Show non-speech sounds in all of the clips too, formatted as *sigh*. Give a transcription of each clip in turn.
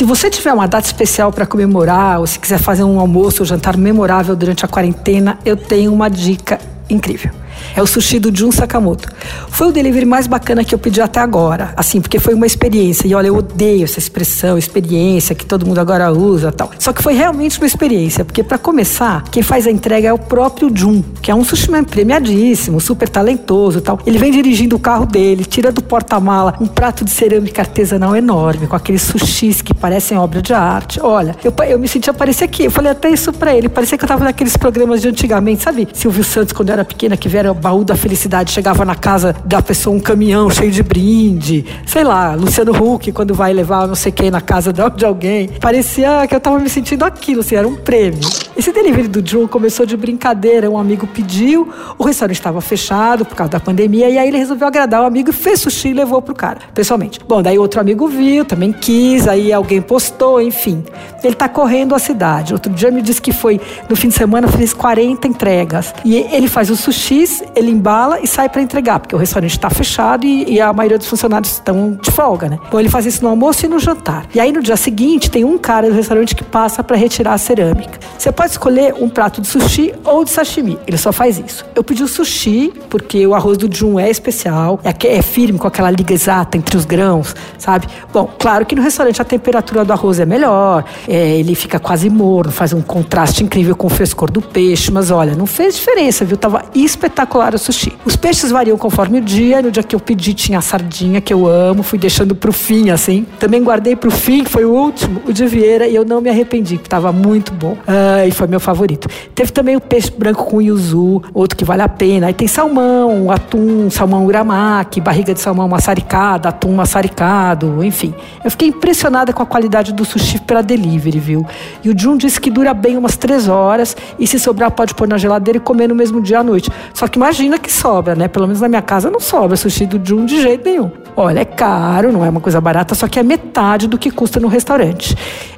Se você tiver uma data especial para comemorar, ou se quiser fazer um almoço ou jantar memorável durante a quarentena, eu tenho uma dica incrível. É o sushi do Jun Sakamoto. Foi o delivery mais bacana que eu pedi até agora, assim, porque foi uma experiência. E olha, eu odeio essa expressão, experiência, que todo mundo agora usa tal. Só que foi realmente uma experiência, porque para começar, quem faz a entrega é o próprio Jun, que é um sushi premiadíssimo, super talentoso tal. Ele vem dirigindo o carro dele, tira do porta-mala um prato de cerâmica artesanal enorme, com aqueles sushis que parecem obra de arte. Olha, eu, eu me sentia parecer aqui. Eu falei até isso para ele. Parecia que eu tava naqueles programas de antigamente, sabe? Silvio Santos, quando eu era pequena, que vieram o baú da felicidade, chegava na casa da pessoa um caminhão cheio de brinde, sei lá, Luciano Huck, quando vai levar não sei quem na casa de alguém. Parecia que eu tava me sentindo aquilo, assim, era um prêmio. Esse delivery do Joe começou de brincadeira, um amigo pediu, o restaurante estava fechado por causa da pandemia, e aí ele resolveu agradar o amigo e fez sushi e levou pro cara, pessoalmente. Bom, daí outro amigo viu, também quis, aí alguém postou, enfim. Ele tá correndo a cidade. Outro dia me disse que foi, no fim de semana, fez 40 entregas. E ele faz os sushis, ele embala e sai para entregar, porque o restaurante está fechado e, e, a maioria dos funcionários estão de folga, né? Então ele faz isso no almoço e no jantar. E aí no dia seguinte tem um cara do restaurante que passa para retirar a cerâmica. Você pode escolher um prato de sushi ou de sashimi. Ele só faz isso. Eu pedi o sushi porque o arroz do Jun é especial, é, é firme com aquela liga exata entre os grãos, sabe? Bom, claro que no restaurante a temperatura do arroz é melhor, é, ele fica quase morno, faz um contraste incrível com o frescor do peixe, mas olha, não fez diferença, viu? Tava espetacular o sushi. Os peixes variam conforme o dia. No dia que eu pedi tinha a sardinha, que eu amo, fui deixando pro fim, assim. Também guardei pro fim, que foi o último, o de Vieira, e eu não me arrependi, que tava muito bom. Ah, e foi meu favorito. Teve também o peixe branco com yuzu, outro que vale a pena. Aí tem salmão, atum, salmão uramaki, barriga de salmão maçaricada, atum maçaricado, enfim. Eu fiquei impressionada com a qualidade do sushi para delivery, viu? E o Jun disse que dura bem umas três horas e se sobrar pode pôr na geladeira e comer no mesmo dia à noite. Só que imagina que sobra, né? Pelo menos na minha casa não sobra sushi do Jun de jeito nenhum. Olha, é caro, não é uma coisa barata, só que é metade do que custa no restaurante.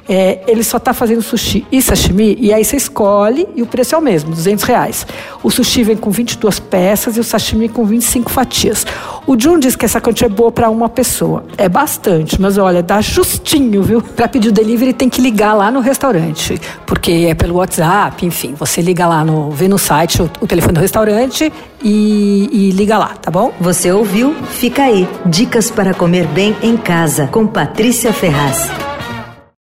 É, ele só está fazendo sushi e sashimi, e aí você escolhe e o preço é o mesmo, 200 reais. O sushi vem com 22 peças e o sashimi com 25 fatias. O Jun diz que essa quantia é boa para uma pessoa. É bastante, mas olha, dá justinho, viu? *laughs* Para pedir o delivery tem que ligar lá no restaurante, porque é pelo WhatsApp, enfim. Você liga lá no, vê no site o, o telefone do restaurante e, e liga lá, tá bom? Você ouviu? Fica aí. Dicas para comer bem em casa com Patrícia Ferraz.